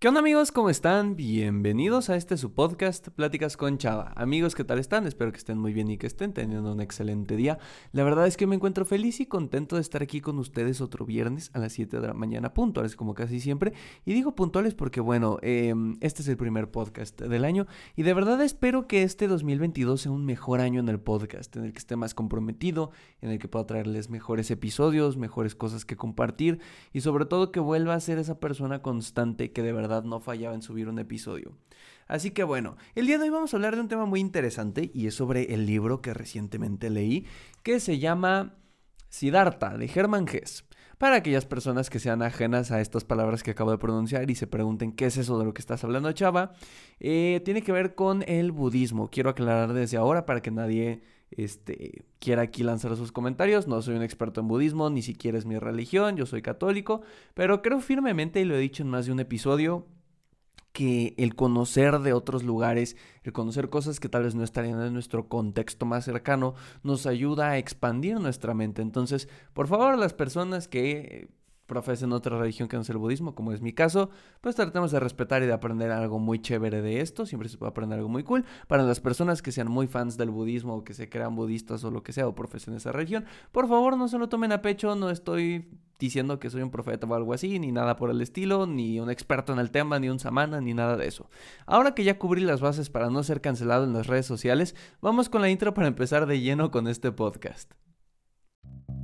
¿Qué onda amigos? ¿Cómo están? Bienvenidos a este su podcast Pláticas con Chava. Amigos, ¿qué tal están? Espero que estén muy bien y que estén teniendo un excelente día. La verdad es que me encuentro feliz y contento de estar aquí con ustedes otro viernes a las 7 de la mañana, puntuales como casi siempre. Y digo puntuales porque bueno, em, este es el primer podcast del año y de verdad espero que este 2022 sea un mejor año en el podcast, en el que esté más comprometido, en el que pueda traerles mejores episodios, mejores cosas que compartir y sobre todo que vuelva a ser esa persona constante que de verdad no fallaba en subir un episodio. Así que bueno, el día de hoy vamos a hablar de un tema muy interesante y es sobre el libro que recientemente leí que se llama Siddhartha de Hermann Hesse. Para aquellas personas que sean ajenas a estas palabras que acabo de pronunciar y se pregunten qué es eso de lo que estás hablando, Chava, eh, tiene que ver con el budismo. Quiero aclarar desde ahora para que nadie este, quiera aquí lanzar sus comentarios. No soy un experto en budismo, ni siquiera es mi religión, yo soy católico, pero creo firmemente, y lo he dicho en más de un episodio, que el conocer de otros lugares, el conocer cosas que tal vez no estarían en nuestro contexto más cercano, nos ayuda a expandir nuestra mente. Entonces, por favor, las personas que profesen otra religión que no sea el budismo, como es mi caso, pues tratemos de respetar y de aprender algo muy chévere de esto, siempre se puede aprender algo muy cool. Para las personas que sean muy fans del budismo o que se crean budistas o lo que sea o profesen esa religión, por favor no se lo tomen a pecho, no estoy diciendo que soy un profeta o algo así, ni nada por el estilo, ni un experto en el tema, ni un samana, ni nada de eso. Ahora que ya cubrí las bases para no ser cancelado en las redes sociales, vamos con la intro para empezar de lleno con este podcast.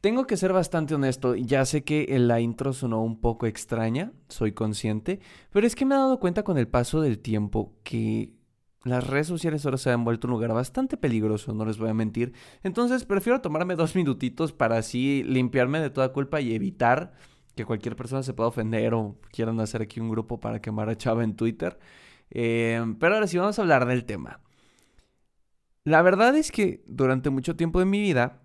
tengo que ser bastante honesto, ya sé que la intro sonó un poco extraña, soy consciente, pero es que me he dado cuenta con el paso del tiempo que las redes sociales ahora se han vuelto un lugar bastante peligroso, no les voy a mentir. Entonces prefiero tomarme dos minutitos para así limpiarme de toda culpa y evitar que cualquier persona se pueda ofender o quieran hacer aquí un grupo para quemar a Chava en Twitter. Eh, pero ahora sí vamos a hablar del tema. La verdad es que durante mucho tiempo de mi vida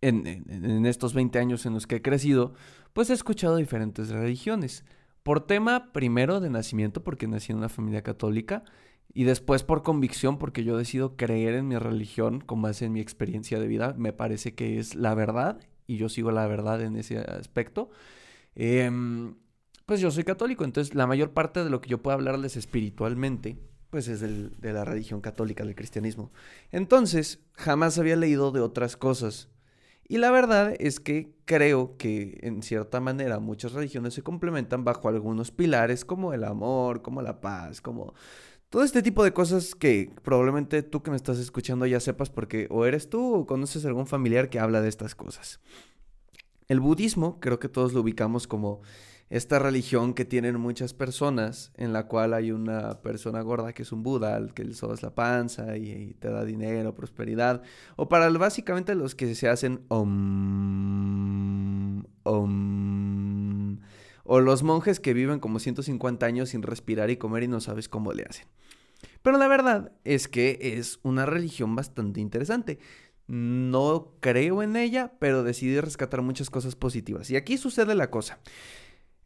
en, estos 20 años en los que he crecido, pues he escuchado diferentes religiones. Por tema primero de nacimiento, porque nací en una familia católica, y después por convicción, porque yo decido creer en mi religión con base en mi experiencia de vida. Me parece que es la verdad y yo sigo la verdad en ese aspecto. Em, pues yo soy católico, entonces la mayor parte de lo que yo puedo hablarles espiritualmente, pues es de la religión católica, del cristianismo. Entonces, jamás había leído de otras cosas. Y la verdad es que creo que en cierta manera muchas religiones se complementan bajo algunos pilares como el amor, como la paz, como todo este tipo de cosas que probablemente tú que me estás escuchando ya sepas porque o eres tú o conoces algún familiar que habla de estas cosas. El budismo creo que todos lo ubicamos como esta religión que tienen muchas personas, en la cual hay una persona gorda que es un Buda, al que le sobas la panza y, te da dinero, prosperidad, o para básicamente los que se hacen om, om, o los monjes que viven como 150 años sin respirar y comer y no sabes cómo le hacen. Pero la verdad es que es una religión bastante interesante. No creo en ella, pero decidí rescatar muchas cosas positivas. Y aquí sucede la cosa.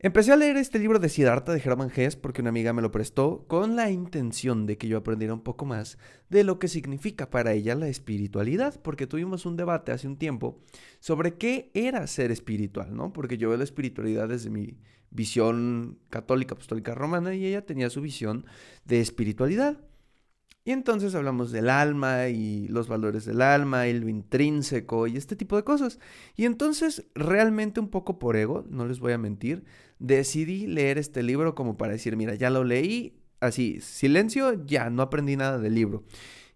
Empecé a leer este libro de Siddhartha de Hermann Hesse porque una amiga me lo prestó con la intención de que yo aprendiera un poco más de lo que significa para ella la espiritualidad, porque tuvimos un debate hace un tiempo sobre qué era ser espiritual, ¿no? Porque yo veo la espiritualidad desde mi visión católica, apostólica romana y ella tenía su visión de espiritualidad. Y entonces hablamos del alma y los valores del alma y lo intrínseco y este tipo de cosas. Y entonces realmente un poco por ego, no les voy a mentir, decidí leer este libro como para decir, mira, ya lo leí, así, silencio, ya, no aprendí nada del libro.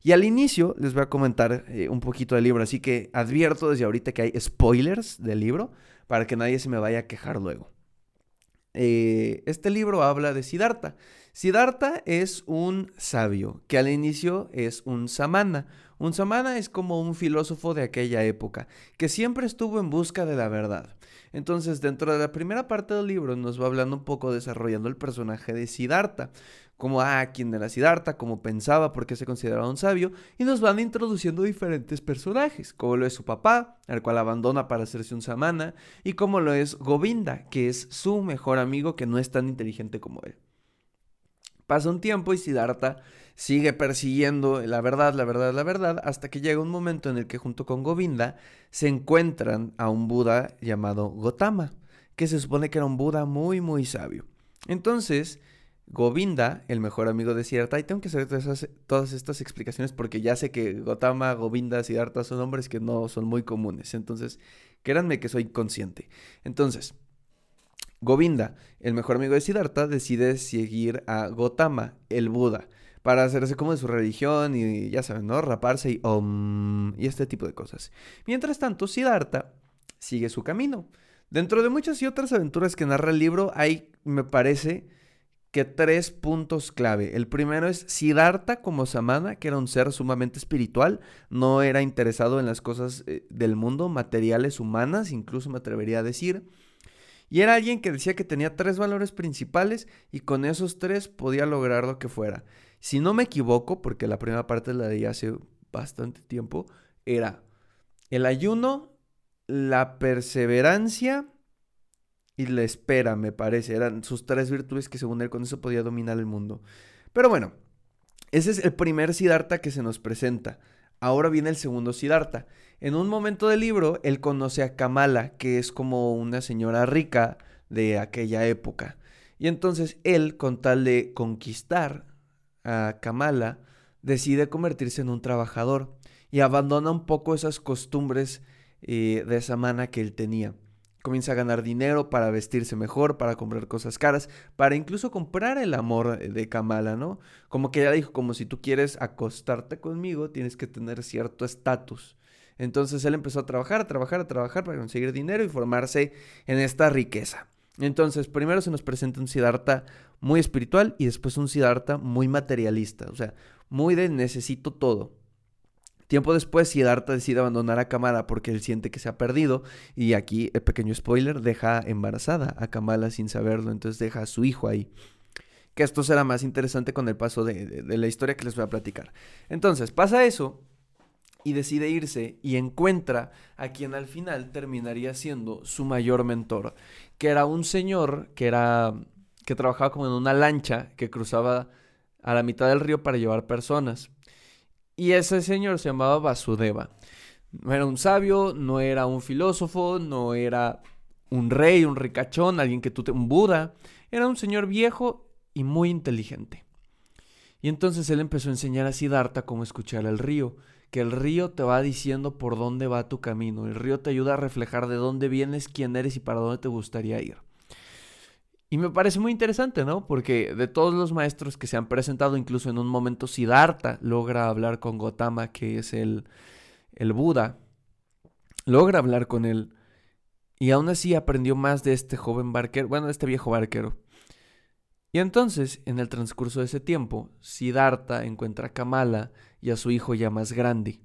Y al inicio les voy a comentar eh, un poquito del libro, así que advierto desde ahorita que hay spoilers del libro para que nadie se me vaya a quejar luego. Eh, este libro habla de Siddhartha. Siddhartha es un sabio que al inicio es un samana. Un samana es como un filósofo de aquella época que siempre estuvo en busca de la verdad. Entonces, dentro de la primera parte del libro nos va hablando un poco desarrollando el personaje de Siddhartha, como, ah, quién era Siddhartha, cómo pensaba, por qué se consideraba un sabio, y nos van introduciendo diferentes personajes, como lo es su papá, al cual abandona para hacerse un samana, y como lo es Govinda, que es su mejor amigo que no es tan inteligente como él. Pasa un tiempo y Siddhartha sigue persiguiendo la verdad, la verdad, la verdad, hasta que llega un momento en el que junto con Govinda se encuentran a un Buda llamado Gotama, que se supone que era un Buda muy, muy sabio. Entonces, Govinda, el mejor amigo de Siddhartha, y tengo que hacer todas, estas explicaciones porque ya sé que Gotama, Govinda, Siddhartha son nombres que no son muy comunes. Entonces, créanme que soy consciente. Entonces, Govinda, el mejor amigo de Siddhartha, decide seguir a Gotama, el Buda, para hacerse como de su religión y ya saben, ¿no? Raparse y y este tipo de cosas. Mientras tanto, Siddhartha sigue su camino. Dentro de muchas y otras aventuras que narra el libro, hay, me parece, que tres puntos clave. El primero es Siddhartha como Samana, que era un ser sumamente espiritual, no era interesado en las cosas eh, del mundo, materiales, humanas, incluso me atrevería a decir. Y era alguien que decía que tenía tres valores principales y con esos tres podía lograr lo que fuera. Si no me equivoco, porque la primera parte la di hace bastante tiempo, era el ayuno, la perseverancia y la espera, me parece. Eran sus tres virtudes que según él con eso podía dominar el mundo. Pero bueno, ese es el primer Siddhartha que se nos presenta. Ahora viene el segundo Siddhartha. En un momento del libro, él conoce a Kamala, que es como una señora rica de aquella época. Y entonces él, con tal de conquistar a Kamala, decide convertirse en un trabajador y abandona un poco esas costumbres eh, de esa mana que él tenía comienza a ganar dinero para vestirse mejor, para comprar cosas caras, para incluso comprar el amor de Kamala, ¿no? Como que ella dijo, como si tú quieres acostarte conmigo, tienes que tener cierto estatus. Entonces él empezó a trabajar, a trabajar, a trabajar para conseguir dinero y formarse en esta riqueza. Entonces, primero se nos presenta un Siddhartha muy espiritual y después un Siddhartha muy materialista, o sea, muy de necesito todo. Tiempo después, Siddhartha decide abandonar a Kamala porque él siente que se ha perdido. Y aquí, el pequeño spoiler, deja embarazada a Kamala sin saberlo. Entonces deja a su hijo ahí. Que esto será más interesante con el paso de, la historia que les voy a platicar. Entonces, pasa eso y decide irse y encuentra a quien al final terminaría siendo su mayor mentor, que era un señor que era que trabajaba como en una lancha que cruzaba a la mitad del río para llevar personas. Y ese señor se llamaba Vasudeva. No era un sabio, no era un filósofo, no era un rey, un ricachón, alguien que tú te... un Buda. Era un señor viejo y muy inteligente. Y entonces él empezó a enseñar a Siddhartha cómo escuchar el río, que el río te va diciendo por dónde va tu camino, el río te ayuda a reflejar de dónde vienes, quién eres y para dónde te gustaría ir. Y me parece muy interesante, ¿no? Porque de todos los maestros que se han presentado, incluso en un momento Siddhartha logra hablar con Gotama, que es el, el Buda, logra hablar con él. Y aún así aprendió más de este joven barquero, bueno, de este viejo barquero. Y entonces, en el transcurso de ese tiempo, Siddhartha encuentra a Kamala y a su hijo ya más grande.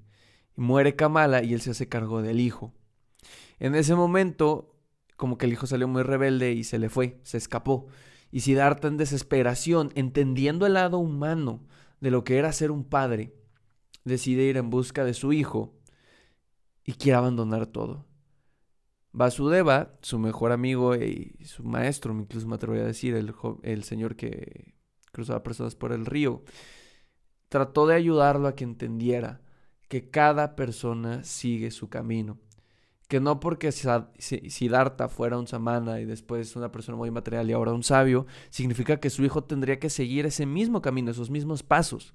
Muere Kamala y él se hace cargo del hijo. En ese momento, como que el hijo salió muy rebelde y se le fue, se escapó. Y Siddhartha en desesperación, entendiendo el lado humano de lo que era ser un padre, decide ir en busca de su hijo y quiere abandonar todo. Vasudeva, su mejor amigo y su maestro, incluso me atrevería a decir, el, el señor que cruzaba personas por el río, trató de ayudarlo a que entendiera que cada persona sigue su camino que no porque Siddhartha fuera un samana y después una persona muy material y ahora un sabio, significa que su hijo tendría que seguir ese mismo camino, esos mismos pasos.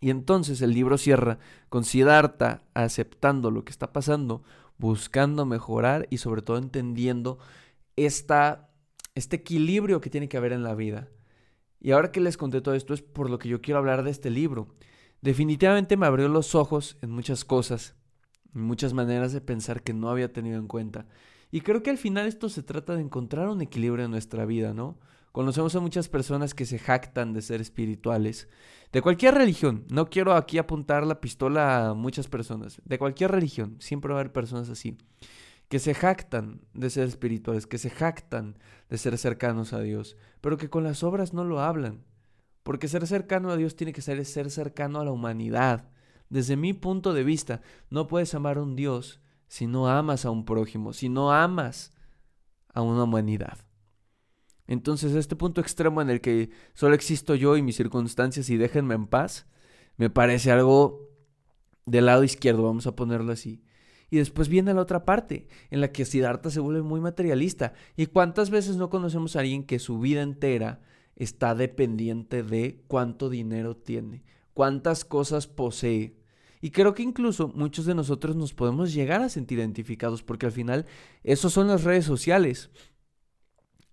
Y entonces el libro cierra con Siddhartha aceptando lo que está pasando, buscando mejorar y sobre todo entendiendo esta, este equilibrio que tiene que haber en la vida. Y ahora que les conté todo esto es por lo que yo quiero hablar de este libro. Definitivamente me abrió los ojos en muchas cosas muchas maneras de pensar que no había tenido en cuenta. Y creo que al final esto se trata de encontrar un equilibrio en nuestra vida, ¿no? Conocemos a muchas personas que se jactan de ser espirituales, de cualquier religión. No quiero aquí apuntar la pistola a muchas personas, de cualquier religión. Siempre va a haber personas así, que se jactan de ser espirituales, que se jactan de ser cercanos a Dios, pero que con las obras no lo hablan. Porque ser cercano a Dios tiene que ser ser cercano a la humanidad. Desde mi punto de vista, no puedes amar a un Dios si no amas a un prójimo, si no amas a una humanidad. Entonces, este punto extremo en el que solo existo yo y mis circunstancias y déjenme en paz, me parece algo del lado izquierdo, vamos a ponerlo así. Y después viene la otra parte, en la que Siddhartha se vuelve muy materialista. ¿Y cuántas veces no conocemos a alguien que su vida entera está dependiente de cuánto dinero tiene, cuántas cosas posee? Y creo que incluso muchos de nosotros nos podemos llegar a sentir identificados porque al final eso son las redes sociales.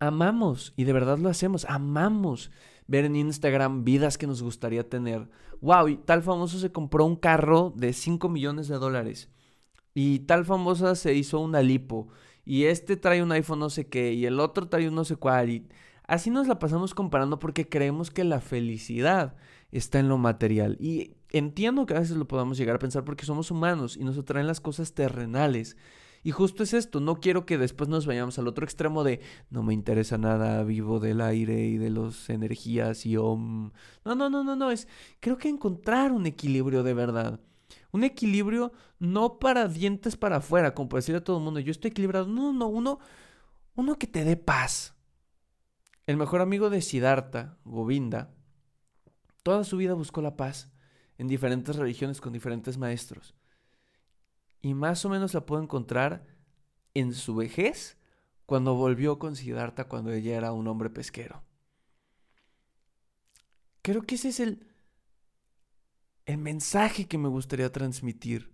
Amamos, y de verdad lo hacemos, amamos ver en Instagram vidas que nos gustaría tener. Wow, y tal famoso se compró un carro de 5 millones de dólares. Y tal famosa se hizo una lipo. Y este trae un iPhone no sé qué. Y el otro trae un no sé cuál. Y así nos la pasamos comparando porque creemos que la felicidad está en lo material. Y entiendo que a veces lo podamos llegar a pensar porque somos humanos y nos atraen las cosas terrenales. Y justo es esto, no quiero que después nos vayamos al otro extremo de no me interesa nada, vivo del aire y de las energías y om. No, no, no, no, no, es creo que encontrar un equilibrio de verdad. Un equilibrio no para dientes para afuera, como para decirle a todo el mundo, yo estoy equilibrado. No, no, uno, uno que te dé paz. El mejor amigo de Siddhartha, Govinda, toda su vida buscó la paz en diferentes religiones con diferentes maestros. Y más o menos la puedo encontrar en su vejez, cuando volvió con Siddhartha cuando ella era un hombre pesquero. Creo que ese es el, el mensaje que me gustaría transmitir.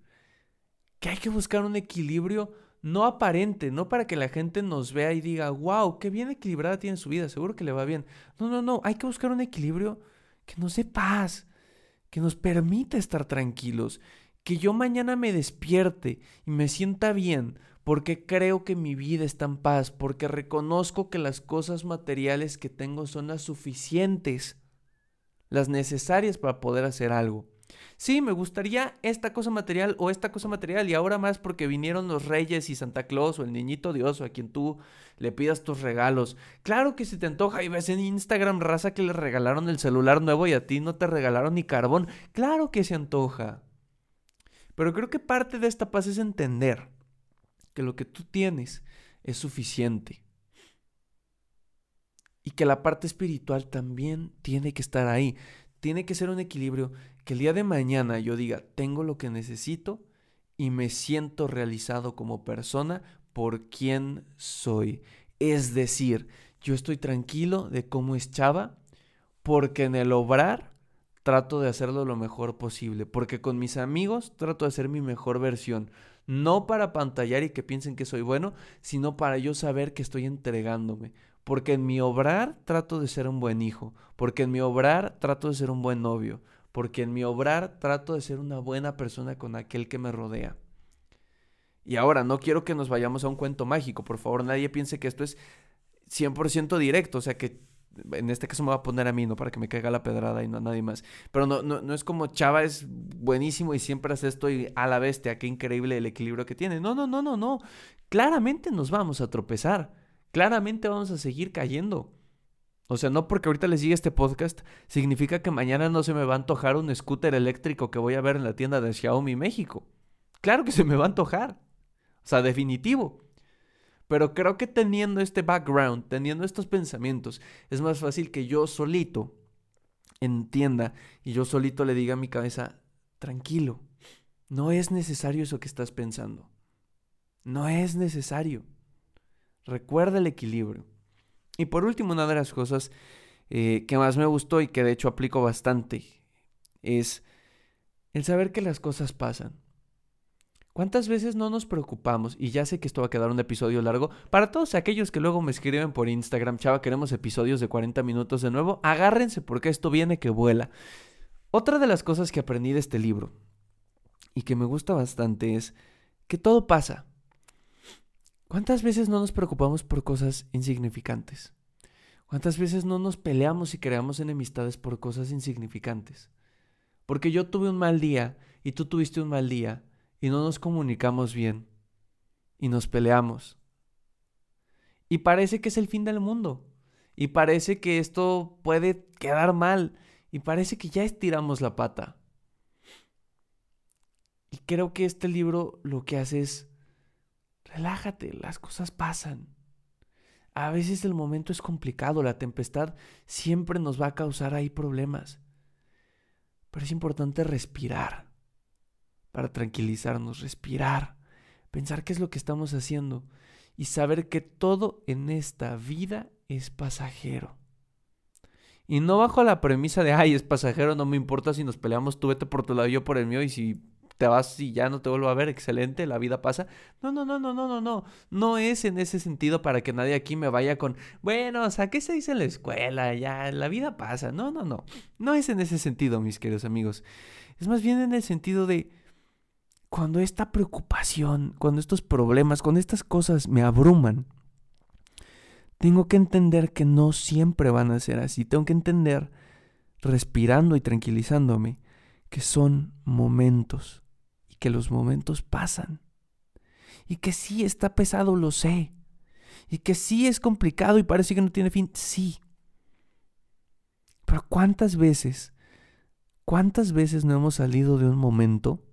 Que hay que buscar un equilibrio no aparente, no para que la gente nos vea y diga, wow, qué bien equilibrada tiene su vida, seguro que le va bien. No, no, no, hay que buscar un equilibrio que nos dé paz, que nos permita estar tranquilos, que yo mañana me despierte y me sienta bien, porque creo que mi vida está en paz, porque reconozco que las cosas materiales que tengo son las suficientes, las necesarias para poder hacer algo. Sí, me gustaría esta cosa material o esta cosa material y ahora más porque vinieron los reyes y Santa Claus o el niñito Dios o a quien tú le pidas tus regalos. Claro que se te antoja y ves en Instagram raza que le regalaron el celular nuevo y a ti no te regalaron ni carbón. Claro que se antoja. Pero creo que parte de esta paz es entender que lo que tú tienes es suficiente. Y que la parte espiritual también tiene que estar ahí. Tiene que ser un equilibrio que el día de mañana yo diga, tengo lo que necesito y me siento realizado como persona por quien soy. Es decir, yo estoy tranquilo de cómo es Chava porque en el obrar trato de hacerlo lo mejor posible, porque con mis amigos trato de ser mi mejor versión, no para pantallar y que piensen que soy bueno, sino para yo saber que estoy entregándome, porque en mi obrar trato de ser un buen hijo, porque en mi obrar trato de ser un buen novio, porque en mi obrar trato de ser una buena persona con aquel que me rodea. Y ahora, no quiero que nos vayamos a un cuento mágico, por favor, nadie piense que esto es 100% directo, o sea, que en este caso me va a poner a mí, ¿no? Para que me caiga la pedrada y no a nadie más. Pero no, no, no es como Chava es buenísimo y siempre hace esto y a la bestia, qué increíble el equilibrio que tiene. No, no, no, no, no. Claramente nos vamos a tropezar. Claramente vamos a seguir cayendo. O sea, no porque ahorita les siga este podcast, significa que mañana no se me va a antojar un scooter eléctrico que voy a ver en la tienda de Xiaomi México. Claro que se me va a antojar. O sea, definitivo. Pero creo que teniendo este background, teniendo estos pensamientos, es más fácil que yo solito entienda y yo solito le diga a mi cabeza, tranquilo, no es necesario eso que estás pensando. No es necesario. Recuerda el equilibrio. Y por último, una de las cosas eh, que más me gustó y que de hecho aplico bastante es el saber que las cosas pasan. ¿Cuántas veces no nos preocupamos? Y ya sé que esto va a quedar un episodio largo. Para todos aquellos que luego me escriben por Instagram, chava, queremos episodios de 40 minutos de nuevo, agárrense porque esto viene que vuela. Otra de las cosas que aprendí de este libro y que me gusta bastante es que todo pasa. ¿Cuántas veces no nos preocupamos por cosas insignificantes? ¿Cuántas veces no nos peleamos y creamos enemistades por cosas insignificantes? Porque yo tuve un mal día y tú tuviste un mal día y no nos comunicamos bien y nos peleamos. Y parece que es el fin del mundo. Y parece que esto puede quedar mal. Y parece que ya estiramos la pata. Y creo que este libro lo que hace es, relájate, las cosas pasan. A veces el momento es complicado, la tempestad siempre nos va a causar ahí problemas. Pero es importante respirar para tranquilizarnos, respirar, pensar qué es lo que estamos haciendo y saber que todo en esta vida es pasajero. Y no bajo la premisa de, ay, es pasajero, no me importa si nos peleamos, tú vete por tu lado, yo por el mío, y si te vas y ya no te vuelvo a ver, excelente, la vida pasa. No, no, no, no, no, no, no. No es en ese sentido para que nadie aquí me vaya con, bueno, o sea, ¿qué se dice en la escuela? Ya, la vida pasa. No, no, no. No es en ese sentido, mis queridos amigos. Es más bien en el sentido de cuando esta preocupación, cuando estos problemas, cuando estas cosas me abruman, tengo que entender que no siempre van a ser así. Tengo que entender, respirando y tranquilizándome, que son momentos y que los momentos pasan. Y que sí está pesado, lo sé. Y que sí es complicado y parece que no tiene fin, sí. Pero ¿cuántas veces, cuántas veces no hemos salido de un momento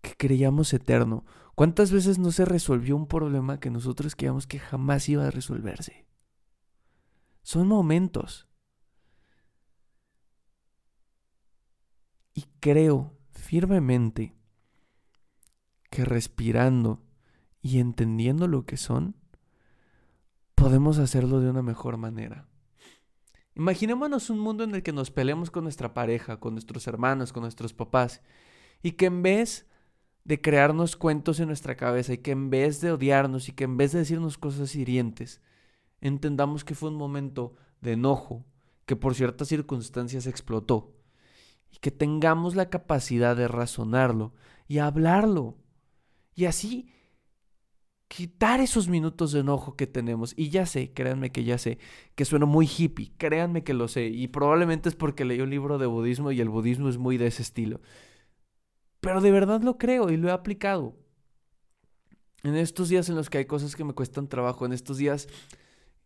que creíamos eterno? ¿Cuántas veces no se resolvió un problema que nosotros creíamos que jamás iba a resolverse? Son momentos. Y creo firmemente que respirando y entendiendo lo que son, podemos hacerlo de una mejor manera. Imaginémonos un mundo en el que nos peleemos con nuestra pareja, con nuestros hermanos, con nuestros papás, y que en vez de crearnos cuentos en nuestra cabeza y que en vez de odiarnos y que en vez de decirnos cosas hirientes, entendamos que fue un momento de enojo que por ciertas circunstancias explotó y que tengamos la capacidad de razonarlo y hablarlo y así quitar esos minutos de enojo que tenemos. Y ya sé, créanme que ya sé, que sueno muy hippie, créanme que lo sé, y probablemente es porque leí un libro de budismo y el budismo es muy de ese estilo. Pero de verdad lo creo y lo he aplicado. En estos días en los que hay cosas que me cuestan trabajo, en estos días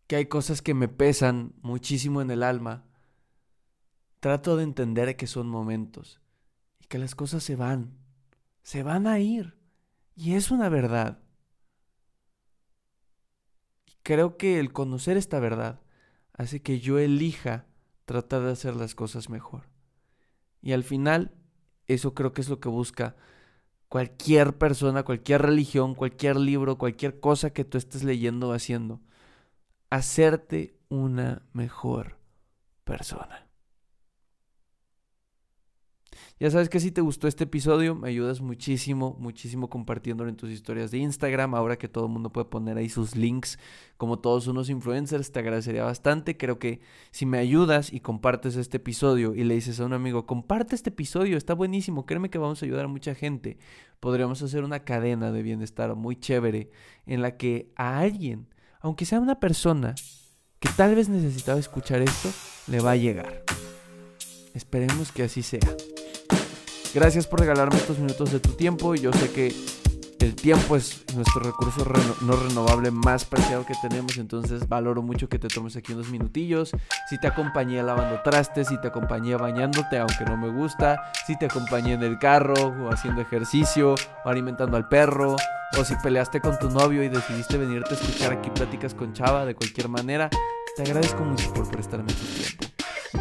que hay cosas que me pesan muchísimo en el alma, trato de entender que son momentos y que las cosas se van, se van a ir. Y es una verdad. Creo que el conocer esta verdad hace que yo elija tratar de hacer las cosas mejor. Y al final eso creo que es lo que busca cualquier persona, cualquier religión, cualquier libro, cualquier cosa que tú estés leyendo o haciendo. Hacerte una mejor persona. Ya sabes que si te gustó este episodio, me ayudas muchísimo, muchísimo compartiéndolo en tus historias de Instagram. Ahora que todo el mundo puede poner ahí sus links, como todos unos influencers, te agradecería bastante. Creo que si me ayudas y compartes este episodio y le dices a un amigo, comparte este episodio, está buenísimo, créeme que vamos a ayudar a mucha gente. Podríamos hacer una cadena de bienestar muy chévere en la que a alguien, aunque sea una persona que tal vez necesitaba escuchar esto, le va a llegar. Esperemos que así sea. Gracias por regalarme estos minutos de tu tiempo. Yo sé que el tiempo es nuestro recurso no renovable más preciado que tenemos, entonces valoro mucho que te tomes aquí unos minutillos. Si te acompañé lavando trastes, si te acompañé bañándote, aunque no me gusta, si te acompañé en el carro o haciendo ejercicio o alimentando al perro, o si peleaste con tu novio y decidiste venirte a escuchar aquí pláticas con Chava de cualquier manera, te agradezco mucho por prestarme tu tiempo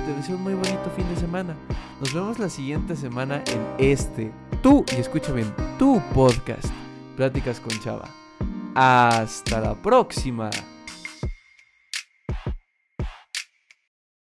te deseo un muy bonito fin de semana. Nos vemos la siguiente semana en este, tú, y escucha bien, tu podcast, Pláticas con Chava. Hasta la próxima.